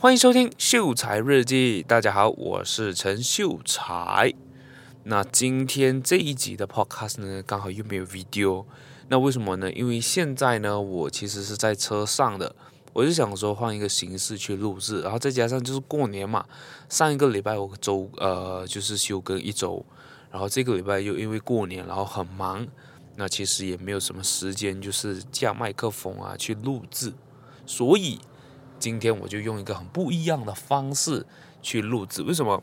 欢迎收听秀才日记。大家好，我是陈秀才。那今天这一集的 podcast 呢，刚好又没有 video。那为什么呢？因为现在呢，我其实是在车上的，我就想说换一个形式去录制，然后再加上就是过年嘛，上一个礼拜我周呃就是休更一周，然后这个礼拜又因为过年，然后很忙。那其实也没有什么时间，就是架麦克风啊去录制，所以今天我就用一个很不一样的方式去录制。为什么？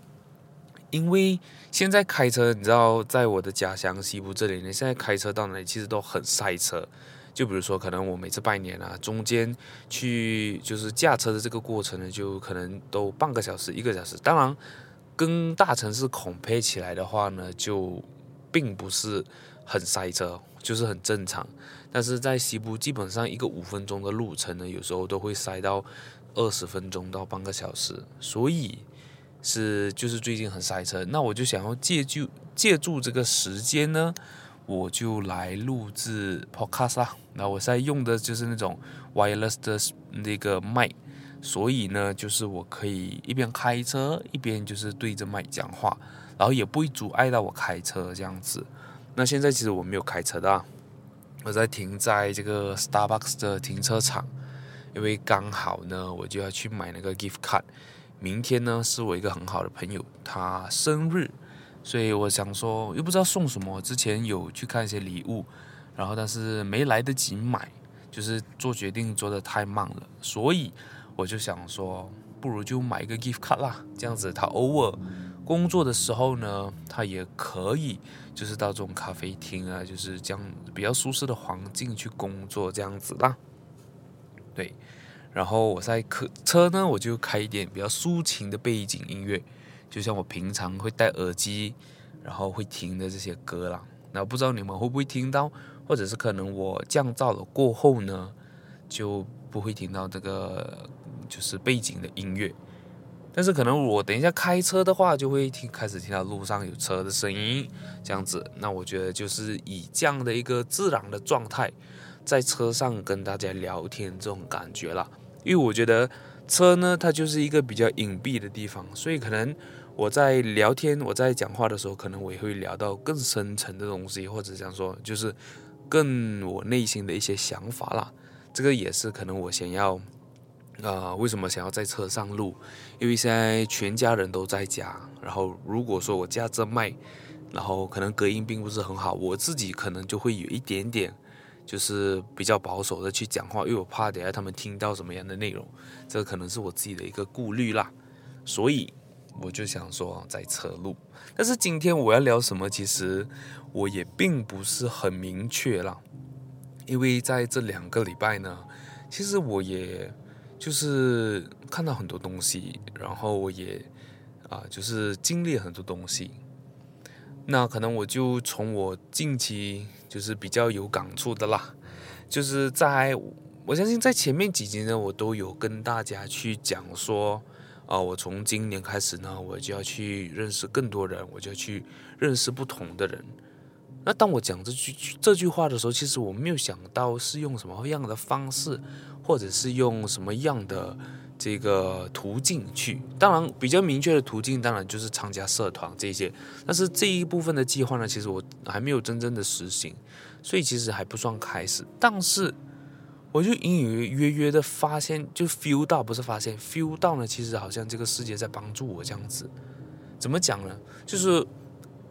因为现在开车，你知道，在我的家乡西部这里呢，现在开车到哪里其实都很塞车。就比如说，可能我每次拜年啊，中间去就是驾车的这个过程呢，就可能都半个小时、一个小时。当然，跟大城市 compare 起来的话呢，就并不是。很塞车，就是很正常。但是在西部，基本上一个五分钟的路程呢，有时候都会塞到二十分钟到半个小时。所以是就是最近很塞车。那我就想要借助借助这个时间呢，我就来录制 podcast 啦。那我现在用的就是那种 wireless 的那个麦，所以呢，就是我可以一边开车一边就是对着麦讲话，然后也不会阻碍到我开车这样子。那现在其实我没有开车的啊，我在停在这个 Starbucks 的停车场，因为刚好呢，我就要去买那个 gift card。明天呢，是我一个很好的朋友他生日，所以我想说又不知道送什么。之前有去看一些礼物，然后但是没来得及买，就是做决定做得太慢了，所以我就想说，不如就买一个 gift card 啦，这样子他偶尔。工作的时候呢，他也可以，就是到这种咖啡厅啊，就是这样比较舒适的环境去工作这样子啦。对，然后我在客车呢，我就开一点比较抒情的背景音乐，就像我平常会戴耳机，然后会听的这些歌啦。那不知道你们会不会听到，或者是可能我降噪了过后呢，就不会听到这个就是背景的音乐。但是可能我等一下开车的话，就会听开始听到路上有车的声音，这样子。那我觉得就是以这样的一个自然的状态，在车上跟大家聊天这种感觉啦。因为我觉得车呢，它就是一个比较隐蔽的地方，所以可能我在聊天、我在讲话的时候，可能我也会聊到更深层的东西，或者讲说就是更我内心的一些想法啦。这个也是可能我想要。啊、呃，为什么想要在车上录？因为现在全家人都在家，然后如果说我架着麦，然后可能隔音并不是很好，我自己可能就会有一点点，就是比较保守的去讲话，因为我怕等下他们听到什么样的内容，这可能是我自己的一个顾虑啦。所以我就想说在车录，但是今天我要聊什么，其实我也并不是很明确啦，因为在这两个礼拜呢，其实我也。就是看到很多东西，然后我也啊，就是经历很多东西。那可能我就从我近期就是比较有感触的啦，就是在我相信在前面几集呢，我都有跟大家去讲说，啊，我从今年开始呢，我就要去认识更多人，我就要去认识不同的人。那当我讲这句这句话的时候，其实我没有想到是用什么样的方式。或者是用什么样的这个途径去？当然，比较明确的途径，当然就是参加社团这些。但是这一部分的计划呢，其实我还没有真正的实行，所以其实还不算开始。但是，我就隐隐约约的发现，就 feel 到，不是发现，feel 到呢，其实好像这个世界在帮助我这样子。怎么讲呢？就是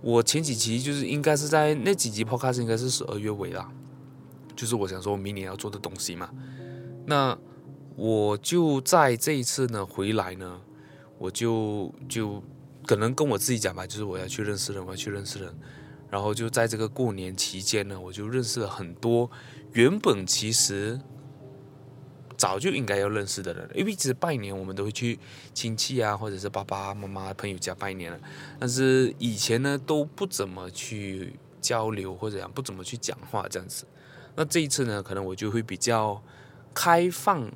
我前几期就是应该是在那几集 podcast 应该是十二月尾啦，就是我想说我明年要做的东西嘛。那我就在这一次呢回来呢，我就就可能跟我自己讲吧，就是我要去认识人，我要去认识人，然后就在这个过年期间呢，我就认识了很多原本其实早就应该要认识的人，因为其实拜年我们都会去亲戚啊，或者是爸爸妈妈朋友家拜年了，但是以前呢都不怎么去交流或者讲不怎么去讲话这样子，那这一次呢，可能我就会比较。开放，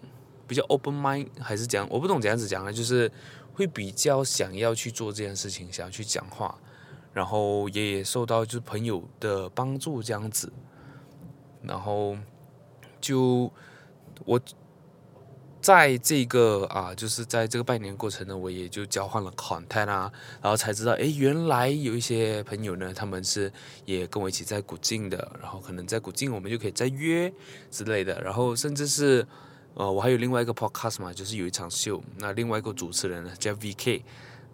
比较 open mind，还是讲我不懂怎样子讲呢？就是会比较想要去做这件事情，想要去讲话，然后，也受到就是朋友的帮助这样子，然后就我在这个啊，就是在这个拜年过程呢，我也就交换了 contact 啊，然后才知道，诶，原来有一些朋友呢，他们是也跟我一起在古晋的，然后可能在古晋我们就可以再约之类的，然后甚至是，呃，我还有另外一个 podcast 嘛，就是有一场秀，那另外一个主持人呢叫 VK，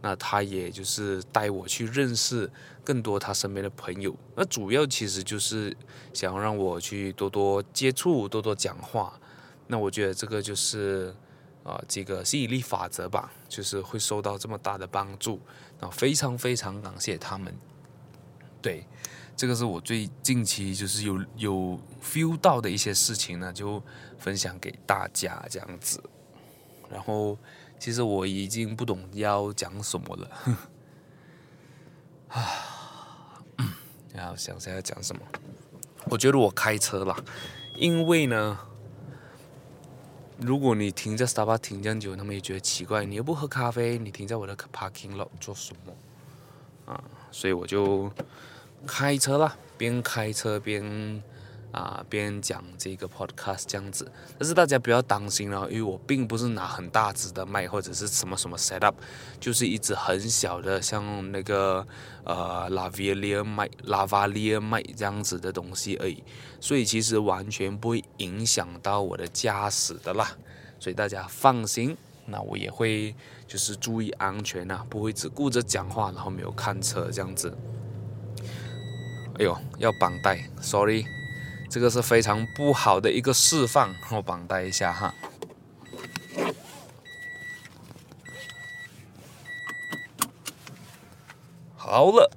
那他也就是带我去认识更多他身边的朋友，那主要其实就是想要让我去多多接触，多多讲话。那我觉得这个就是，啊、呃，这个吸引力法则吧，就是会受到这么大的帮助，那非常非常感谢他们。对，这个是我最近期就是有有 feel 到的一些事情呢，就分享给大家这样子。然后，其实我已经不懂要讲什么了，啊，然后想想要讲什么，我觉得我开车啦，因为呢。如果你停在沙发停这样久，他们也觉得奇怪。你又不喝咖啡，你停在我的 parking lot 做什么？啊，所以我就开车啦，边开车边。啊，边讲这个 podcast 这样子，但是大家不要担心了，因为我并不是拿很大只的麦或者是什么什么 setup，就是一支很小的，像那个呃 lavalier 麦、lavalier 麦这样子的东西而已，所以其实完全不会影响到我的驾驶的啦，所以大家放心，那我也会就是注意安全呐，不会只顾着讲话，然后没有看车这样子。哎呦，要绑带，sorry。这个是非常不好的一个示范，我绑带一下哈。好了，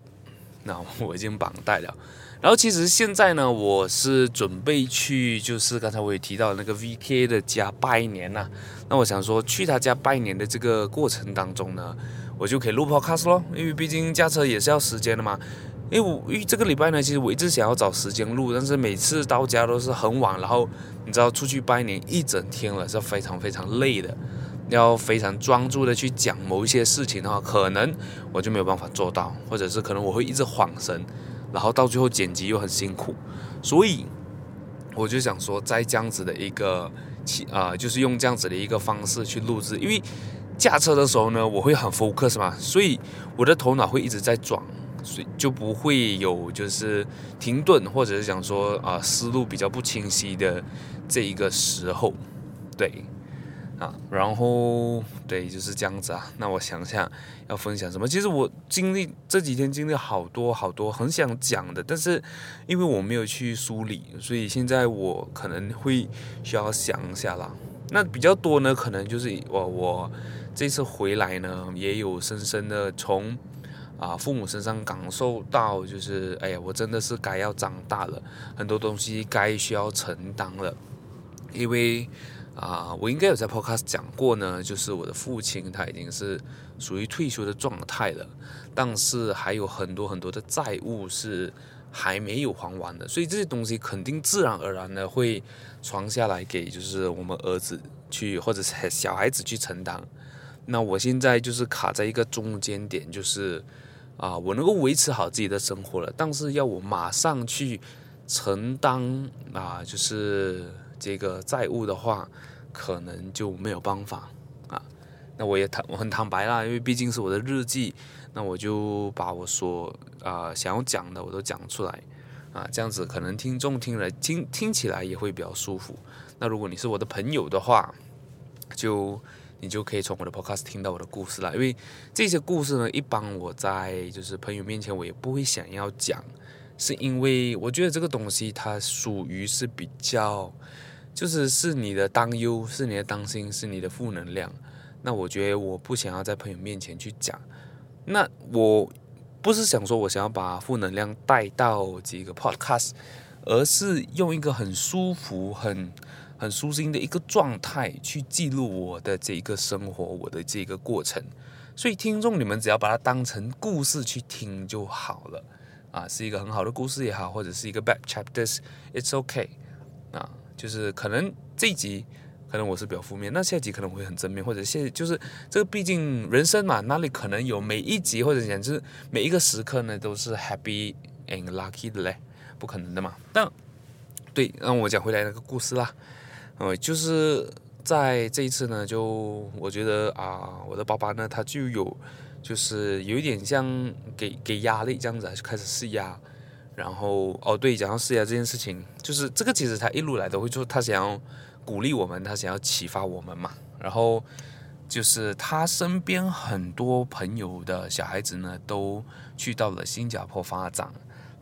那我已经绑带了。然后其实现在呢，我是准备去，就是刚才我也提到那个 VK 的家拜年呐。那我想说，去他家拜年的这个过程当中呢，我就可以录 podcast 咯，因为毕竟驾车也是要时间的嘛。因为我因为这个礼拜呢，其实我一直想要找时间录，但是每次到家都是很晚，然后你知道出去拜年一整天了，是非常非常累的，要非常专注的去讲某一些事情的话，可能我就没有办法做到，或者是可能我会一直恍神，然后到最后剪辑又很辛苦，所以我就想说，在这样子的一个啊、就是用这样子的一个方式去录制，因为驾车的时候呢，我会很 focus 嘛，所以我的头脑会一直在转。所以就不会有就是停顿，或者是讲说啊、思路比较不清晰的这一个时候，对啊，然后对就是这样子啊。那我想想要分享什么？其实我经历这几天经历好多好多很想讲的，但是因为我没有去梳理，所以现在我可能会需要想一下啦。那比较多呢，可能就是我我这次回来呢，也有深深的从。啊，父母身上感受到就是，哎呀，我真的是该要长大了，很多东西该需要承担了。因为啊，我应该有在 Podcast 讲过呢，就是我的父亲他已经是属于退休的状态了，但是还有很多很多的债务是还没有还完的，所以这些东西肯定自然而然的会传下来给就是我们儿子去或者是小孩子去承担。那我现在就是卡在一个中间点，就是。啊，我能够维持好自己的生活了，但是要我马上去承担啊，就是这个债务的话，可能就没有办法啊。那我也坦我很坦白啦，因为毕竟是我的日记，那我就把我所啊想要讲的我都讲出来啊，这样子可能听众听了听听起来也会比较舒服。那如果你是我的朋友的话，就。你就可以从我的 podcast 听到我的故事了，因为这些故事呢，一般我在就是朋友面前我也不会想要讲，是因为我觉得这个东西它属于是比较，就是是你的担忧，是你的担心，是你的负能量。那我觉得我不想要在朋友面前去讲，那我不是想说我想要把负能量带到这个 podcast，而是用一个很舒服、很。很舒心的一个状态去记录我的这一个生活，我的这个过程，所以听众你们只要把它当成故事去听就好了，啊，是一个很好的故事也好，或者是一个 bad chapters，it's okay，啊，就是可能这一集可能我是比较负面，那下一集可能会很正面，或者现就是这个毕竟人生嘛，哪里可能有每一集或者讲就是每一个时刻呢都是 happy and lucky 的嘞，不可能的嘛。但对，让我讲回来那个故事啦。哦，就是在这一次呢，就我觉得啊，我的爸爸呢，他就有就是有一点像给给压力这样子，就开始施压。然后哦，对，讲到施压这件事情，就是这个其实他一路来都会做，他想要鼓励我们，他想要启发我们嘛。然后就是他身边很多朋友的小孩子呢，都去到了新加坡发展。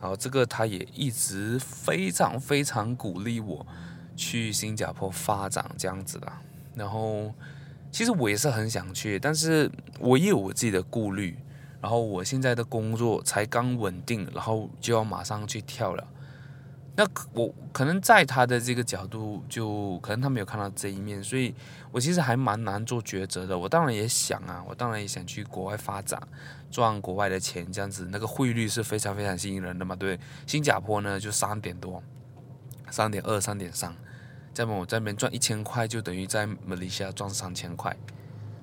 然后这个他也一直非常非常鼓励我去新加坡发展这样子的。然后其实我也是很想去，但是我也有我自己的顾虑。然后我现在的工作才刚稳定，然后就要马上去跳了。那我可能在他的这个角度，就可能他没有看到这一面，所以我其实还蛮难做抉择的。我当然也想啊，我当然也想去国外发展，赚国外的钱，这样子那个汇率是非常非常吸引人的嘛，对。新加坡呢就三点多，三点二、三点三，在我这边赚一千块，就等于在马来西亚赚三千块，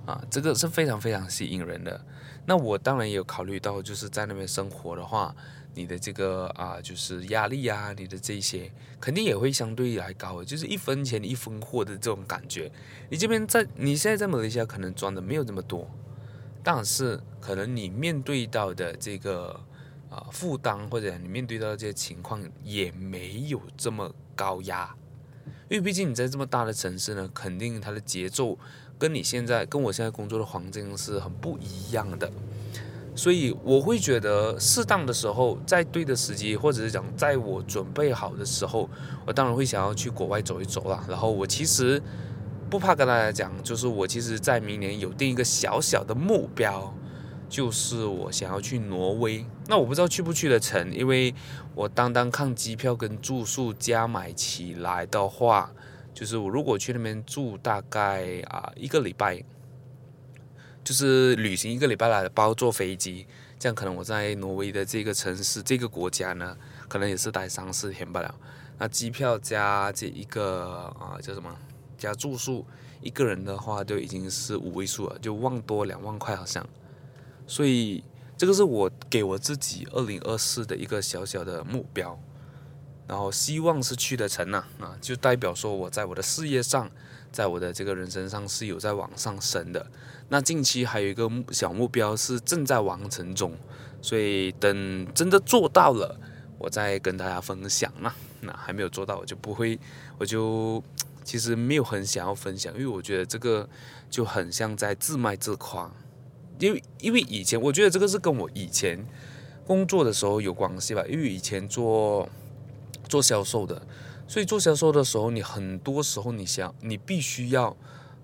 啊，这个是非常非常吸引人的。那我当然也有考虑到，就是在那边生活的话。你的这个啊，就是压力啊，你的这些肯定也会相对来高，就是一分钱一分货的这种感觉。你这边在你现在在马来西亚可能赚的没有这么多，但是可能你面对到的这个啊负担或者你面对到这些情况也没有这么高压，因为毕竟你在这么大的城市呢，肯定它的节奏跟你现在跟我现在工作的环境是很不一样的。所以我会觉得适当的时候，在对的时机，或者是讲在我准备好的时候，我当然会想要去国外走一走啦。然后我其实不怕跟大家讲，就是我其实在明年有定一个小小的目标，就是我想要去挪威。那我不知道去不去得成，因为我单单看机票跟住宿加买起来的话，就是我如果去那边住大概啊一个礼拜。就是旅行一个礼拜来包坐飞机，这样可能我在挪威的这个城市、这个国家呢，可能也是待三四天不了。那机票加这一个啊叫什么？加住宿，一个人的话就已经是五位数了，就万多两万块好像。所以这个是我给我自己二零二四的一个小小的目标，然后希望是去得成啊，啊，就代表说我在我的事业上。在我的这个人生上是有在往上升的，那近期还有一个小目标是正在完成中，所以等真的做到了，我再跟大家分享嘛。那还没有做到，我就不会，我就其实没有很想要分享，因为我觉得这个就很像在自卖自夸，因为因为以前我觉得这个是跟我以前工作的时候有关系吧，因为以前做做销售的。所以做销售的时候，你很多时候你想，你必须要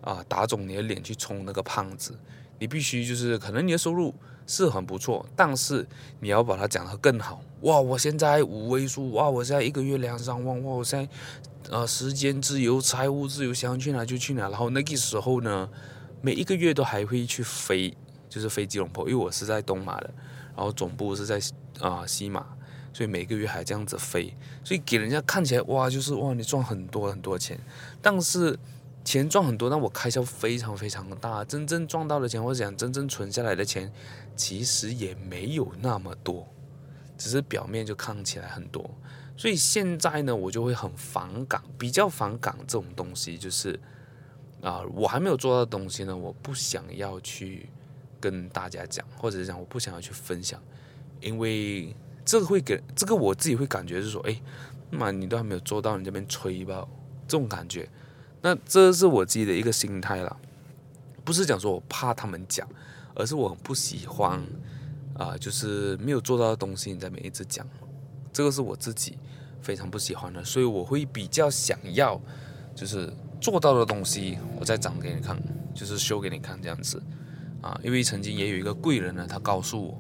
啊、打肿你的脸去充那个胖子，你必须就是可能你的收入是很不错，但是你要把它讲得更好。哇，我现在五位数，哇，我现在一个月两三万，哇，我现在呃时间自由、财务自由，想去哪就去哪。然后那个时候呢，每一个月都还会去飞，就是飞吉隆坡，因为我是在东马的，然后总部是在啊、西马。所以每个月还这样子飞，所以给人家看起来哇，就是哇，你赚很多很多钱，但是钱赚很多，但我开销非常非常大，真正赚到的钱或者讲真正存下来的钱，其实也没有那么多，只是表面就看起来很多。所以现在呢，我就会很反感，比较反感这种东西，就是啊，我还没有做到的东西呢，我不想要去跟大家讲，或者是讲我不想要去分享，因为。这个会给这个我自己会感觉是说，哎，妈，你都还没有做到，你这边吹吧，这种感觉。那这是我自己的一个心态了，不是讲说我怕他们讲，而是我很不喜欢啊、就是没有做到的东西你在那边一直讲，这个是我自己非常不喜欢的，所以我会比较想要就是做到的东西，我再讲给你看，就是修给你看这样子啊，因为曾经也有一个贵人呢，他告诉我。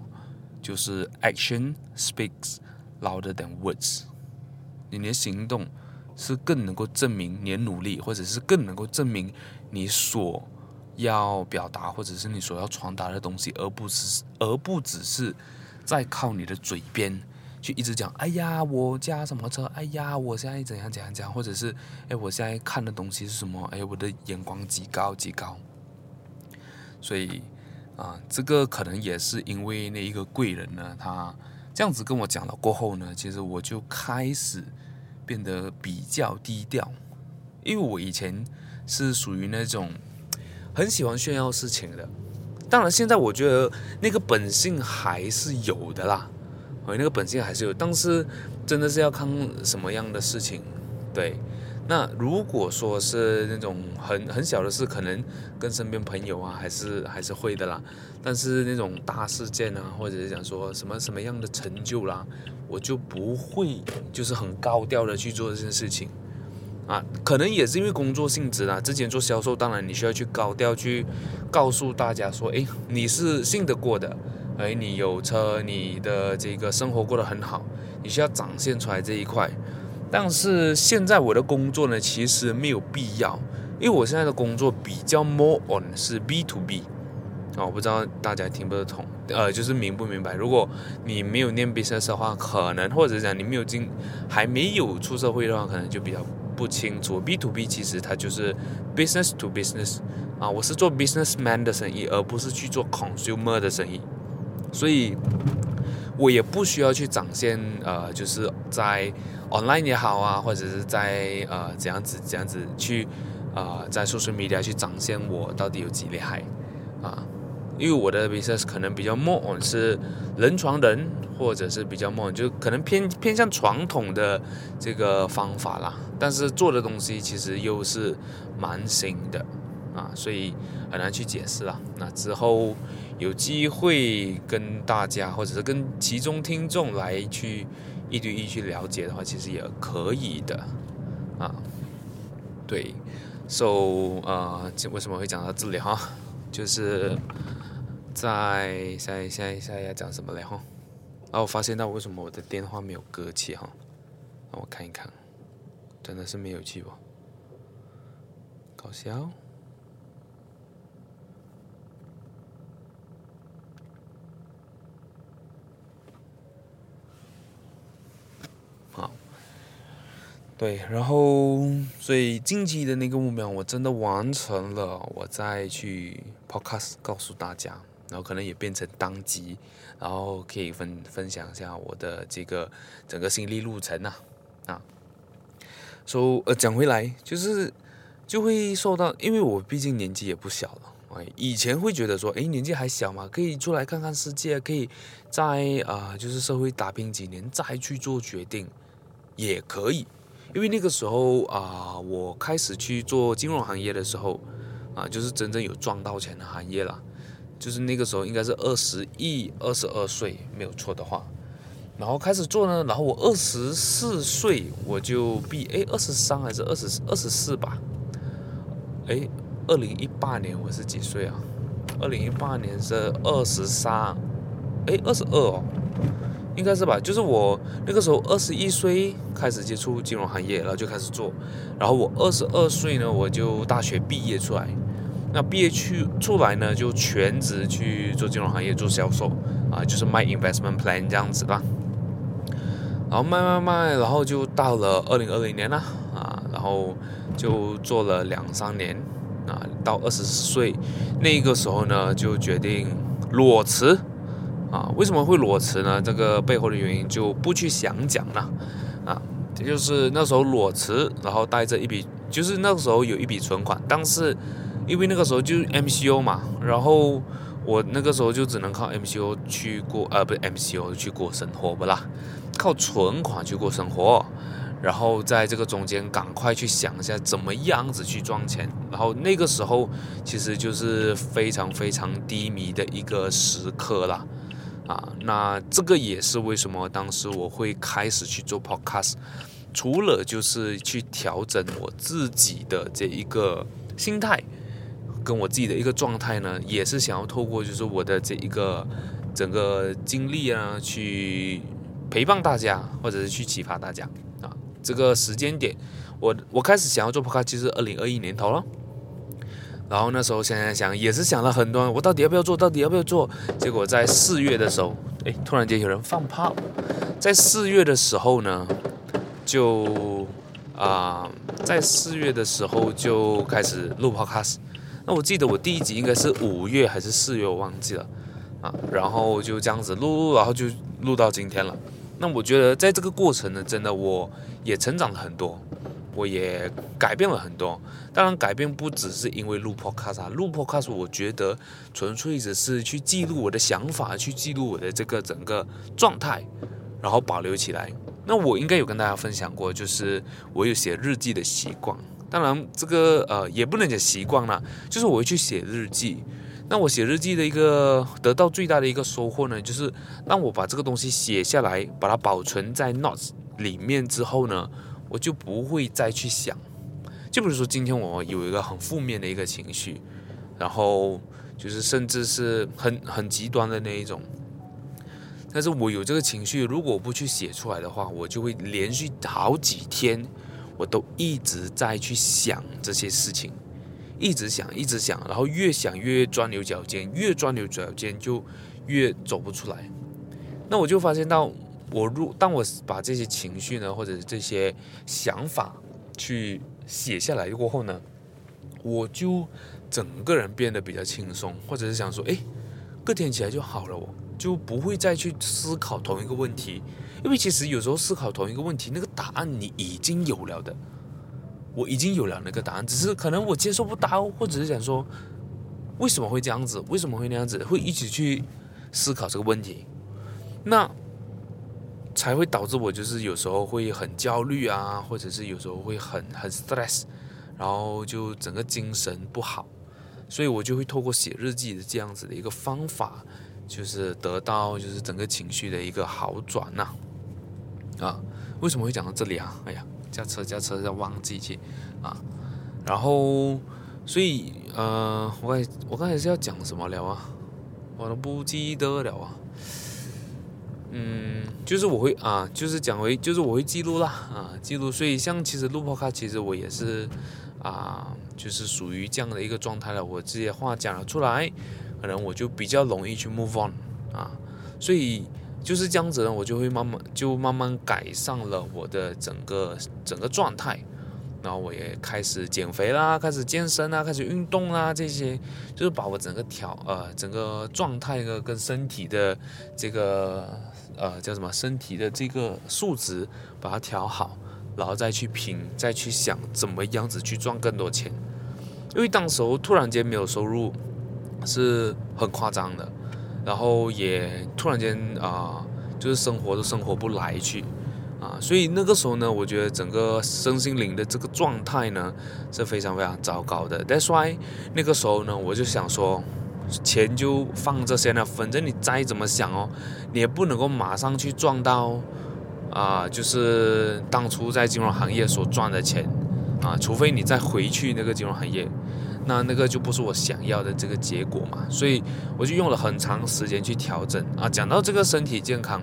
就是 action speaks louder than words，你的行动是更能够证明你的努力，或者是更能够证明你所要表达，或者是你所要传达的东西，而不是而不只是在靠你的嘴边去一直讲，哎呀，我驾什么车，哎呀，我现在怎样怎样怎样，或者是哎，我现在看的东西是什么，哎，我的眼光极高极高，所以。啊，这个可能也是因为那一个贵人呢，他这样子跟我讲了过后呢，其实我就开始变得比较低调，因为我以前是属于那种很喜欢炫耀事情的。当然，现在我觉得那个本性还是有的啦，哎，那个本性还是有，但是真的是要看什么样的事情，对。那如果说是那种很很小的事，可能跟身边朋友啊，还是还是会的啦。但是那种大事件啊，或者是讲说什么什么样的成就啦，我就不会就是很高调的去做这件事情啊。可能也是因为工作性质啦。之前做销售，当然你需要去高调去告诉大家说，诶，你是信得过的，诶，你有车，你的这个生活过得很好，你需要展现出来这一块。但是现在我的工作呢，其实没有必要，因为我现在的工作比较 more on 是 B to B，啊，我不知道大家听不懂，呃，就是明不明白？如果你没有念 business 的话，可能或者讲你没有进，还没有出社会的话，可能就比较不清楚。B to B 其实它就是 business to business，啊，我是做 businessman 的生意，而不是去做 consumer 的生意，所以我也不需要去展现，呃，就是在。Online 也好啊，或者是在呃怎样子怎样子去啊、呃，在 social media 去展现我到底有几厉害啊？因为我的 business 可能比较 more 是人传人，或者是比较 more 就可能偏偏向传统的这个方法啦。但是做的东西其实又是蛮新的啊，所以很难去解释啦。那之后有机会跟大家，或者是跟其中听众来去。一对一去了解的话，其实也可以的，啊，对，so 啊，这为什么会讲到这里哈？就是在现在现在现在要讲什么嘞哈？啊，我发现到为什么我的电话没有歌气哈？让我看一看，真的是没有气吧？搞笑。对，然后所以近期的那个目标我真的完成了，我再去 podcast 告诉大家，然后可能也变成当集，然后可以分分享一下我的这个整个心理路程呐，啊，说、so, 呃讲回来就是就会受到，因为我毕竟年纪也不小了，哎，以前会觉得说，哎，年纪还小嘛，可以出来看看世界，可以在啊、就是社会打拼几年再去做决定，也可以。因为那个时候啊、我开始去做金融行业的时候，啊，就是真正有赚到钱的行业了。就是那个时候应该是二十一、二十二岁没有错的话，然后开始做呢。然后我二十四岁我就毕，哎，二十三还是二十二十四吧？哎，二零一八年我是几岁啊？二零一八年是二十三，哎，二十二哦。应该是吧，就是我那个时候二十一岁开始接触金融行业，然后就开始做，然后我二十二岁呢，我就大学毕业出来，那毕业去出来呢，就全职去做金融行业做销售啊，就是卖 investment plan 这样子吧，然后卖卖卖，然后就到了二零二零年了啊，然后就做了两三年啊，到二十四岁那个时候呢，就决定裸辞。啊，为什么会裸辞呢？这个背后的原因就不去详讲了。啊，这就是那时候裸辞，然后带着一笔，就是那个时候有一笔存款，但是因为那个时候就 MCO 嘛，然后我那个时候就只能靠 MCO 去过，呃，不是 MCO 去过生活不啦，靠存款去过生活，然后在这个中间赶快去想一下怎么样子去赚钱，然后那个时候其实就是非常非常低迷的一个时刻了。啊，那这个也是为什么当时我会开始去做 podcast，除了就是去调整我自己的这一个心态，跟我自己的一个状态呢，也是想要透过就是我的这一个整个经历啊，去陪伴大家，或者是去启发大家啊。这个时间点，我我开始想要做 podcast，就是二零二一年头了。然后那时候想想想，也是想了很多，我到底要不要做？到底要不要做？结果在四月的时候，哎，突然间有人放炮。在四月的时候呢，就啊、在四月的时候就开始录 podcast。那我记得我第一集应该是五月还是四月，我忘记了啊。然后就这样子录录，然后就录到今天了。那我觉得在这个过程呢，真的我也成长了很多。我也改变了很多。当然，改变不只是因为录 podcast 啊，录 podcast 我觉得纯粹只是去记录我的想法，去记录我的这个整个状态，然后保留起来。那我应该有跟大家分享过，就是我有写日记的习惯。当然，这个呃也不能讲习惯啦，就是我会去写日记。那我写日记的一个得到最大的一个收获呢，就是当我把这个东西写下来，把它保存在 notes 里面之后呢，我就不会再去想。就比如说今天我有一个很负面的一个情绪，然后就是甚至是很很极端的那一种，但是我有这个情绪，如果我不去写出来的话，我就会连续好几天，我都一直在去想这些事情。一直想，一直想，然后越想越钻牛角尖，越钻牛角尖就越走不出来。那我就发现到，我如当我把这些情绪呢，或者这些想法去写下来过后呢，我就整个人变得比较轻松，或者是想说，哎，隔天起来就好了，我就不会再去思考同一个问题，因为其实有时候思考同一个问题，那个答案你已经有了的。我已经有了那个答案，只是可能我接受不到，或者是想说为什么会这样子，为什么会那样子，会一直去思考这个问题，那才会导致我就是有时候会很焦虑啊，或者是有时候会很很 stress，然后就整个精神不好，所以我就会透过写日记的这样子的一个方法，就是得到就是整个情绪的一个好转呐，啊，为什么会讲到这里啊？哎呀。驾车驾车要忘记去啊，然后所以呃，我我刚才是要讲什么了啊？我都不记得了啊。嗯，就是我会啊，就是讲回，就是我会记录啦啊，记录。所以像其实录 p o 其实我也是啊，就是属于这样的一个状态了。我这些话讲了出来，可能我就比较容易去 move on 啊，所以。就是这样子呢，我就会慢慢就慢慢改善了我的整个整个状态，然后我也开始减肥啦，开始健身啦，开始运动啦，这些就是把我整个调呃整个状态呢跟身体的这个呃叫什么身体的这个数值把它调好，然后再去拼，再去想怎么样子去赚更多钱，因为当时候突然间没有收入是很夸张的。然后也突然间啊、就是生活都生活不来去啊，所以那个时候呢，我觉得整个身心灵的这个状态呢是非常非常糟糕的。That's why 那个时候呢，我就想说，钱就放这些呢，反正你再怎么想哦，你也不能够马上去赚到啊、就是当初在金融行业所赚的钱啊，除非你再回去那个金融行业。那那个就不是我想要的这个结果嘛，所以我就用了很长时间去调整啊。讲到这个身体健康，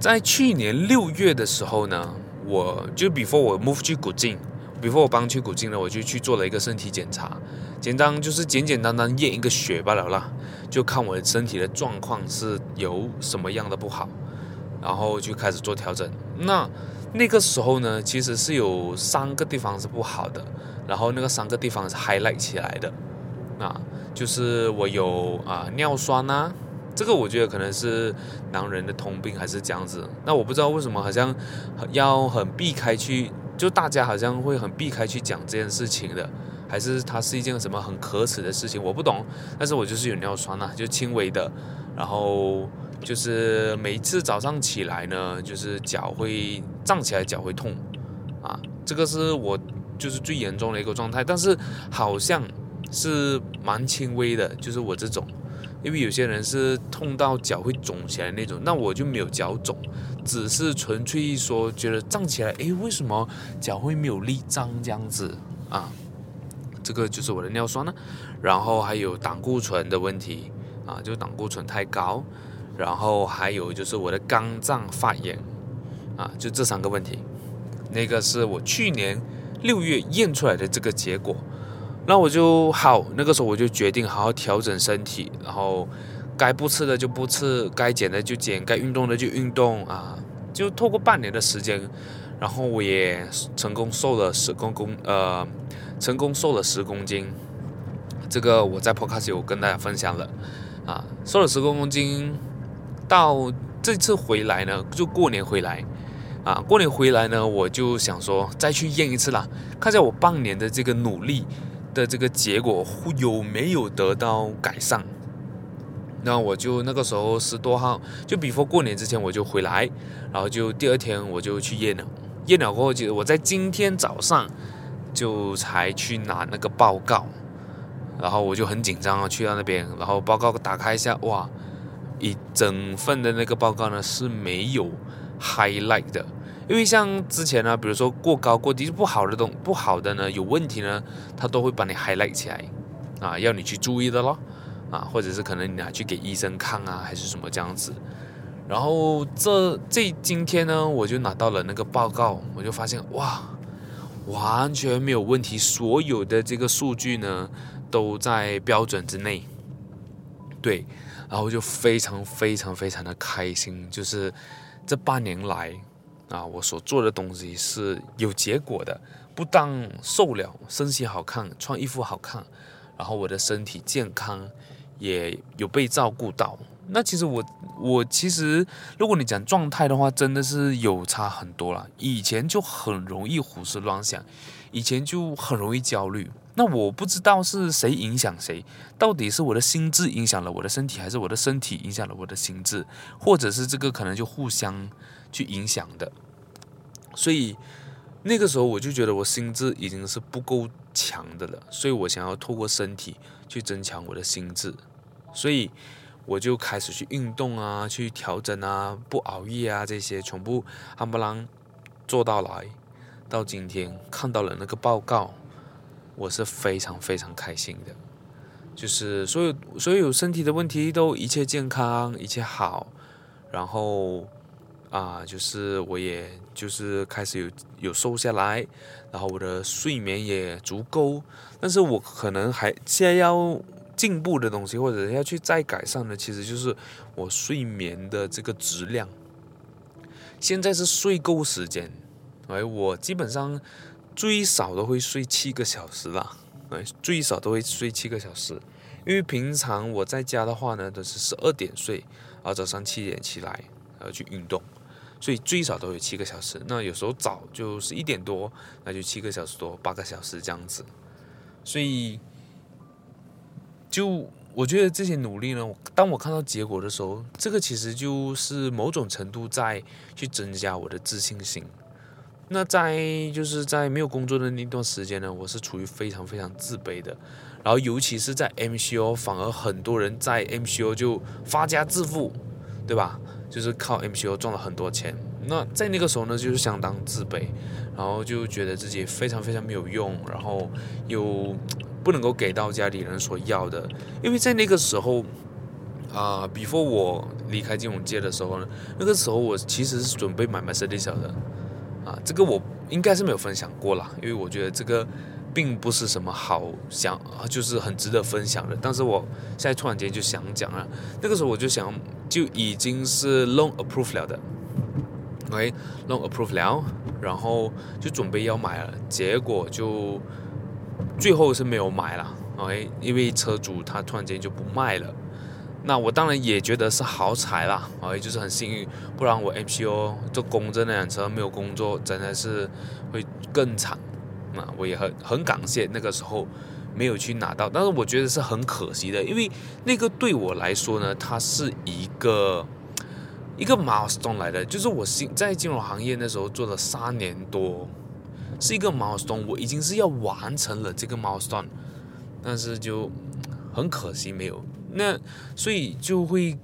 在去年六月的时候呢，我就 before 我 move 去古晋，before 我搬去古晋呢，我就去做了一个身体检查，简单就是简简单单验一个血罢了啦，就看我身体的状况是有什么样的不好，然后就开始做调整。那那个时候呢，其实是有三个地方是不好的。然后那个三个地方是 highlight 起来的，啊，就是我有啊尿酸呐、这个我觉得可能是男人的通病还是这样子。那我不知道为什么好像要很避开去，就大家好像会很避开去讲这件事情的，还是它是一件什么很可耻的事情，我不懂。但是我就是有尿酸呐、啊，就轻微的，然后就是每次早上起来呢，就是脚会胀起来，脚会痛，啊，这个是我。就是最严重的一个状态，但是好像是蛮轻微的，就是我这种，因为有些人是痛到脚会肿起来那种，那我就没有脚肿，只是纯粹说觉得胀起来，诶，为什么脚会没有力胀这样子啊？这个就是我的尿酸呢，然后还有胆固醇的问题啊，就胆固醇太高，然后还有就是我的肝脏发炎啊，就这三个问题，那个是我去年。六月验出来的这个结果，那我就好，那个时候我就决定好好调整身体，然后该不吃的就不吃，该减的就减，该运动的就运动啊，就透过半年的时间，然后我也成功瘦了十公公，呃，成功瘦了十公斤，这个我在 Podcast 有跟大家分享了，啊，瘦了十公公斤，到这次回来呢，就过年回来。啊，过年回来呢，我就想说再去验一次啦，看一下我半年的这个努力的这个结果有没有得到改善。那我就那个时候十多号，就 before 过年之前我就回来，然后就第二天我就去验了，验了过后就我在今天早上就才去拿那个报告，然后我就很紧张啊，去到那边，然后报告打开一下，哇，一整份的那个报告呢是没有 highlight 的，因为像之前呢，比如说过高过低不好的东不好的呢有问题呢，他都会把你 highlight 起来，啊，要你去注意的咯。啊，或者是可能你拿去给医生看啊，还是什么这样子。然后这这今天呢，我就拿到了那个报告，我就发现哇，完全没有问题，所有的这个数据呢都在标准之内。对，然后就非常非常非常的开心，就是这半年来啊，我所做的东西是有结果的，不但瘦了，身形好看，穿衣服好看，然后我的身体健康。也有被照顾到，那其实我我其实，如果你讲状态的话，真的是有差很多了。以前就很容易胡思乱想，以前就很容易焦虑。那我不知道是谁影响谁，到底是我的心智影响了我的身体，还是我的身体影响了我的心智，或者是这个可能就互相去影响的。所以那个时候我就觉得我心智已经是不够强的了，所以我想要透过身体去增强我的心智。所以我就开始去运动啊，去调整啊，不熬夜啊，这些全部冚唪唥做到来。到今天看到了那个报告，我是非常非常开心的。就是所有所有身体的问题都一切健康，一切好。然后啊，就是我也就是开始有有瘦下来，然后我的睡眠也足够。但是我可能还现在要。进步的东西，或者要去再改善的，其实就是我睡眠的这个质量。现在是睡够时间，哎，我基本上最少都会睡七个小时啦，哎，最少都会睡七个小时。因为平常我在家的话呢，都是十二点睡，然后早上七点起来，然后去运动，所以最少都有七个小时。那有时候早就是一点多，那就七个小时多，八个小时这样子，所以。就我觉得这些努力呢，当我看到结果的时候，这个其实就是某种程度在去增加我的自信心。那在就是在没有工作的那段时间呢，我是处于非常非常自卑的。然后尤其是在 MCO，反而很多人在 MCO 就发家致富，对吧？就是靠 MCO 赚了很多钱。那在那个时候呢，就是相当自卑，然后就觉得自己非常非常没有用，然后又。不能够给到家里人所要的，因为在那个时候，啊、，before 我离开金融界的时候呢，那个时候我其实是准备买 Mercedes 的，啊，这个我应该是没有分享过啦，因为我觉得这个并不是什么好想，就是很值得分享的。但是我现在突然间就想讲了，那个时候我就想就已经是 loan approve 了的，OK，loan approve 了，然后就准备要买了，结果就。最后是没有买了，OK，因为车主他突然间就不卖了，那我当然也觉得是好彩啦，OK，就是很幸运，不然我 MCO 这公证那辆车没有工作，真的是会更惨。那我也很很感谢那个时候没有去拿到，但是我觉得是很可惜的，因为那个对我来说呢，它是一个一个 milestone 来的，就是我新在金融行业那时候做了三年多。是一个 milestone，我已经是要完成了这个 milestone，但是就很可惜没有。那所以就会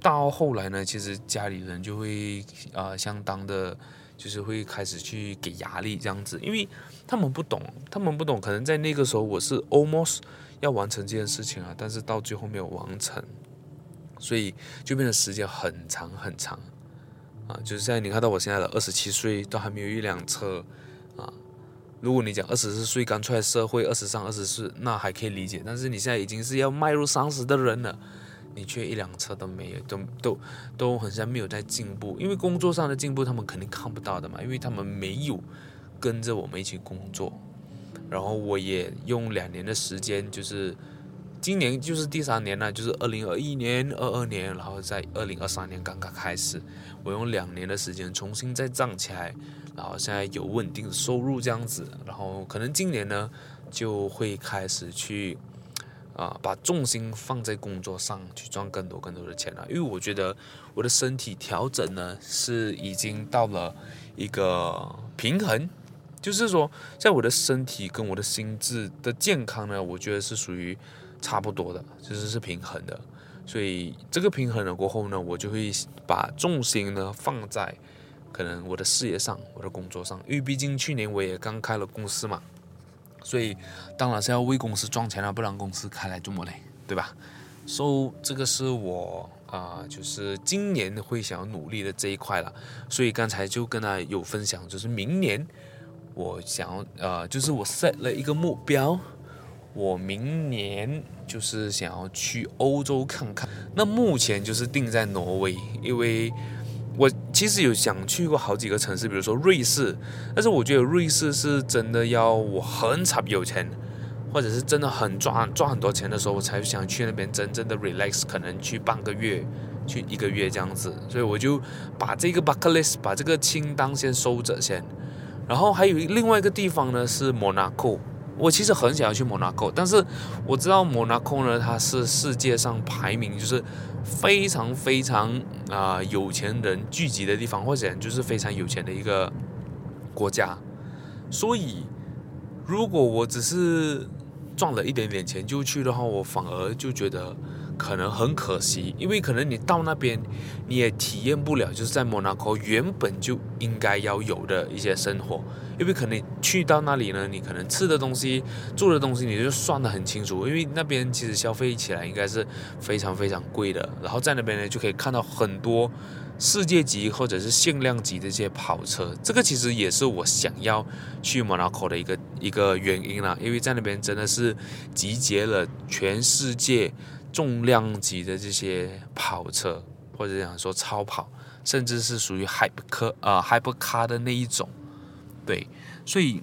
到后来呢，其实家里人就会啊、相当的，就是会开始去给压力这样子，因为他们不懂，他们不懂，可能在那个时候我是 almost 要完成这件事情啊，但是到最后没有完成，所以就变得时间很长很长啊，就是现在你看到我现在的二十七岁都还没有一辆车。啊，如果你讲二十四岁刚出来社会，二十三、二十四，那还可以理解。但是你现在已经是要迈入三十的人了，你却一辆车都没有，都都都好像没有在进步。因为工作上的进步，他们肯定看不到的嘛，因为他们没有跟着我们一起工作。然后我也用两年的时间，就是今年就是第三年了，就是二零二一年、二二年，然后在二零二三年刚刚开始，我用两年的时间重新再涨起来，然后现在有稳定的收入这样子，然后可能今年呢就会开始去啊、把重心放在工作上去赚更多更多的钱了，因为我觉得我的身体调整呢是已经到了一个平衡。就是说，在我的身体跟我的心智的健康呢，我觉得是属于差不多的，就是是平衡的。所以这个平衡了过后呢，我就会把重心呢放在可能我的事业上，我的工作上。因为毕竟去年我也刚开了公司嘛，所以当然是要为公司赚钱了，不然公司开来这么累，对吧？所以这个是我啊、就是今年会想要努力的这一块了。所以刚才就跟他有分享，就是明年。我想要呃，就是我 set 了一个目标，我明年就是想要去欧洲看看。那目前就是定在挪威，因为我其实有想去过好几个城市，比如说瑞士，但是我觉得瑞士是真的要我很惨有钱，或者是真的很赚赚很多钱的时候，我才想去那边真正的 relax，可能去半个月，去一个月这样子。所以我就把这个 bucket list，把这个清单先收着先。然后还有另外一个地方呢，是莫纳科。我其实很想要去莫纳科，但是我知道莫纳科呢，它是世界上排名就是非常非常啊、有钱人聚集的地方，或者就是非常有钱的一个国家。所以，如果我只是赚了一点点钱就去的话，我反而就觉得。可能很可惜，因为可能你到那边你也体验不了，就是在莫纳科原本就应该要有的一些生活。因为可能去到那里呢，你可能吃的东西、住的东西，你就算得很清楚。因为那边其实消费起来应该是非常非常贵的。然后在那边呢，就可以看到很多世界级或者是限量级的这些跑车。这个其实也是我想要去莫纳科的一个一个原因啦。因为在那边真的是集结了全世界。重量级的这些跑车，或者讲说超跑，甚至是属于 hyper 呃 hypercar 的那一种，对，所以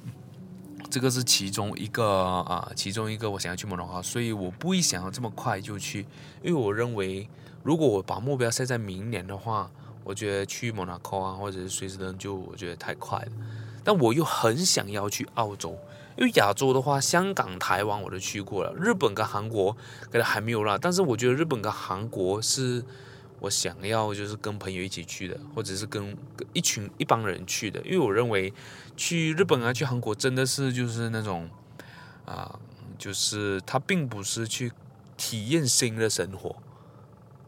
这个是其中一个啊、其中一个我想要去摩纳哥，所以我不会想要这么快就去，因为我认为如果我把目标设在明年的话，我觉得去摩纳哥啊，或者是瑞士登就我觉得太快了，但我又很想要去澳洲。因为亚洲的话，香港、台湾我都去过了，日本跟韩国可能还没有啦。但是我觉得日本跟韩国是我想要就是跟朋友一起去的，或者是跟一群一帮人去的。因为我认为去日本啊、去韩国真的是就是那种啊，就是他并不是去体验新的生活，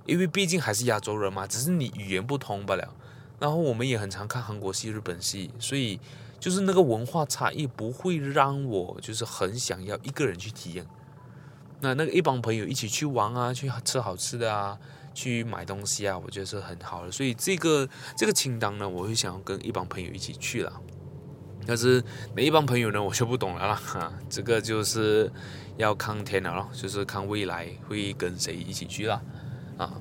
因为毕竟还是亚洲人嘛，只是你语言不通罢了。然后我们也很常看韩国戏、日本戏，所以。就是那个文化差异不会让我就是很想要一个人去体验，那那个一帮朋友一起去玩啊，去吃好吃的啊，去买东西啊，我觉得是很好的。所以这个这个清单呢，我会想要跟一帮朋友一起去了。但是哪一帮朋友呢，我就不懂了啦。哈，这个就是要看天了咯，就是看未来会跟谁一起去啦啊。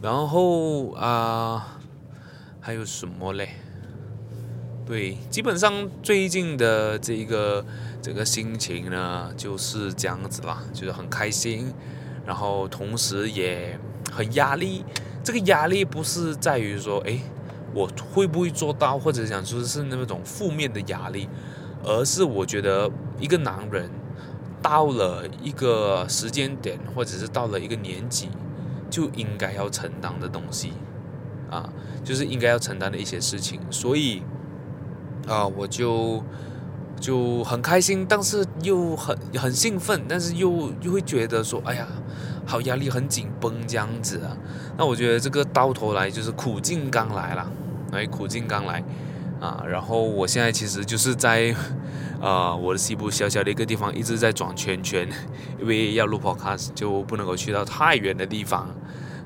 然后啊，还有什么嘞？对，基本上最近的这一个整个心情呢，就是这样子啦，就是很开心，然后同时也很压力。这个压力不是在于说，哎，我会不会做到，或者讲说是那种负面的压力，而是我觉得一个男人到了一个时间点，或者是到了一个年纪，就应该要承担的东西啊，就是应该要承担的一些事情，所以。啊，我就就很开心，但是又很很兴奋，但是又又会觉得说，哎呀，好压力很紧绷这样子啊。那我觉得这个到头来就是苦尽甘来了，哎，苦尽甘来啊。然后我现在其实就是在啊我的西部小小的一个地方一直在转圈圈，因为要录 podcast 就不能够去到太远的地方，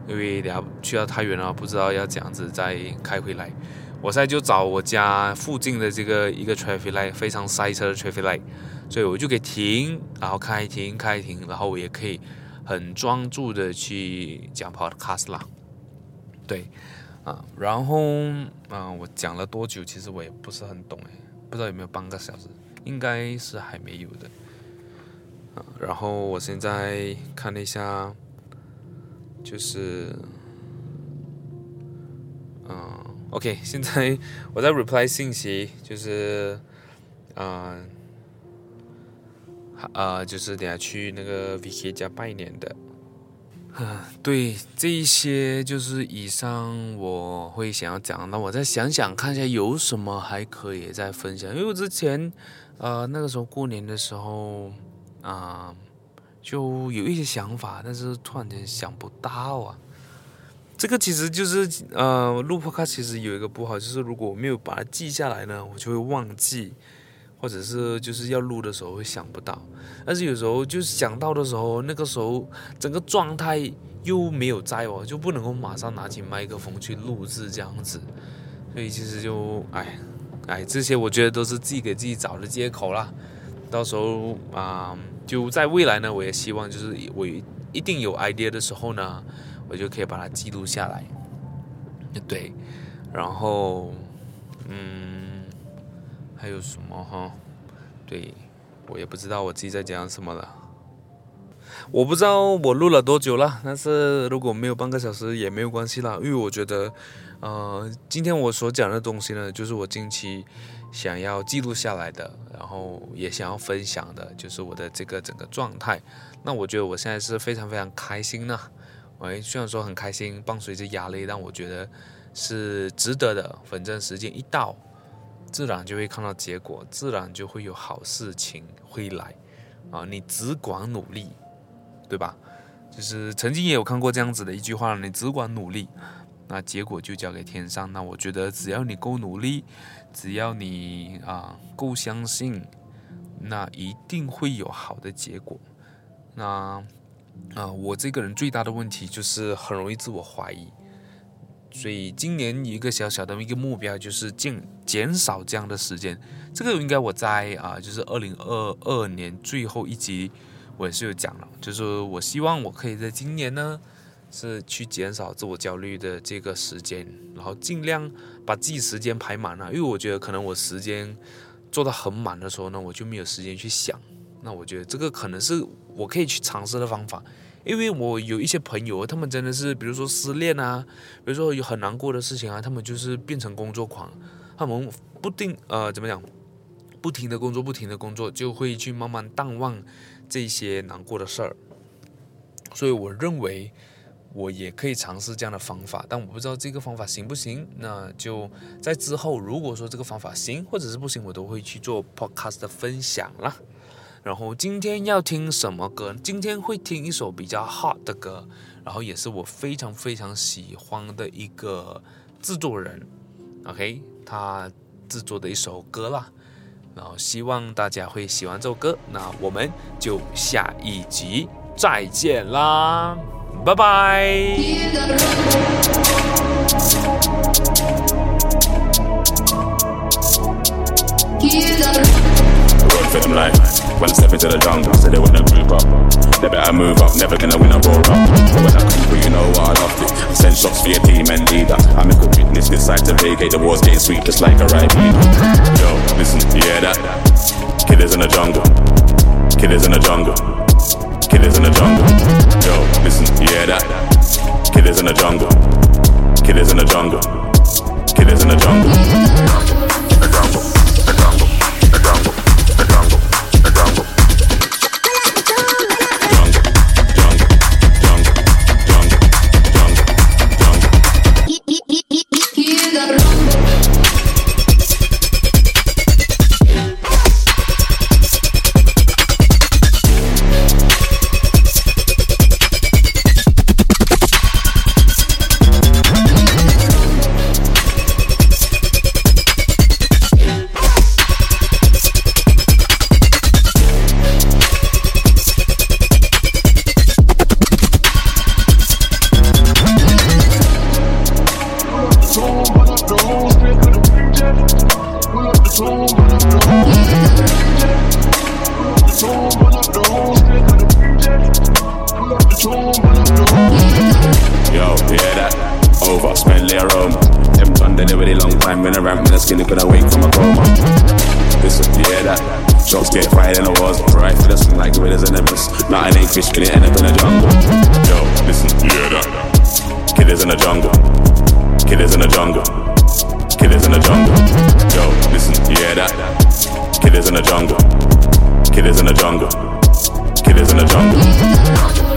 因为你要去到太远了，不知道要这样子再开回来。我现在就找我家附近的这个一个 traffic light，非常塞车的 traffic light，所以我就可以停，然后开停开停，然后我也可以很专注的去讲 podcast 啦。对，啊，然后啊，我讲了多久？其实我也不是很懂诶，不知道有没有半个小时，应该是还没有的。啊，然后我现在看了一下，就是，嗯，OK，现在 我在 reply 信息，就是，嗯，啊，就是等下去那个 VK 家拜年的。啊，对，这一些就是以上我会想要讲。那我再想想看一下有什么还可以再分享。因为我之前，呃，那个时候过年的时候，啊、就有一些想法，但是突然间想不到啊。这个其实就是，呃，录 Podcast 其实有一个不好，就是如果我没有把它记下来呢，我就会忘记。或者是就是要录的时候会想不到，但是有时候就是想到的时候，那个时候整个状态又没有在哦，就不能够马上拿起麦克风去录制这样子，所以其实就哎哎这些我觉得都是自己给自己找的借口啦。到时候啊、就在未来呢，我也希望就是我一定有 idea 的时候呢，我就可以把它记录下来，对，然后嗯。还有什么哈？对，我也不知道我自己在讲什么了。我不知道我录了多久了，但是如果没有半个小时也没有关系啦，因为我觉得，呃，今天我所讲的东西呢，就是我近期想要记录下来的，然后也想要分享的，就是我的这个整个状态。那我觉得我现在是非常非常开心呢。喂，虽然说很开心，伴随着压力，但我觉得是值得的。反正时间一到。自然就会看到结果，自然就会有好事情会来，啊，你只管努力，对吧？就是曾经也有看过这样子的一句话，你只管努力，那结果就交给天上。那我觉得只要你够努力，只要你啊够相信，那一定会有好的结果。那啊，我这个人最大的问题就是很容易自我怀疑。所以今年一个小小的一个目标就是减减少这样的时间，这个应该我在啊，就是二零二二年最后一集我也是有讲了，就是我希望我可以在今年呢是去减少自我焦虑的这个时间，然后尽量把自己时间排满了，因为我觉得可能我时间做到很满的时候呢，我就没有时间去想，那我觉得这个可能是我可以去尝试的方法。因为我有一些朋友，他们真的是，比如说失恋啊，比如说有很难过的事情啊，他们就是变成工作狂，他们不定呃怎么讲，不停的工作，不停的工作，就会去慢慢淡忘这些难过的事儿。所以我认为我也可以尝试这样的方法，但我不知道这个方法行不行。那就在之后，如果说这个方法行或者是不行，我都会去做 podcast 的分享啦。然后今天要听什么歌？今天会听一首比较 hot 的歌，然后也是我非常非常喜欢的一个制作人，OK，他制作的一首歌啦。然后希望大家会喜欢这首歌。那我们就下一集再见啦，拜拜。When I step into the jungle, say they wanna move up. They better move up, never gonna win a roar up. When I come through, you know what I love it. I send shots for your team and leader. I make a witness, decide to vacate. The war's getting sweet, just like a right. Yo, listen, you hear that? Killers in the jungle. Killers in the jungle. Killers in the jungle. Yo, listen, you hear that? Killers in the jungle. Killers in the jungle. Killers in the jungle. jungle. In the jungle. Killers in the jungle.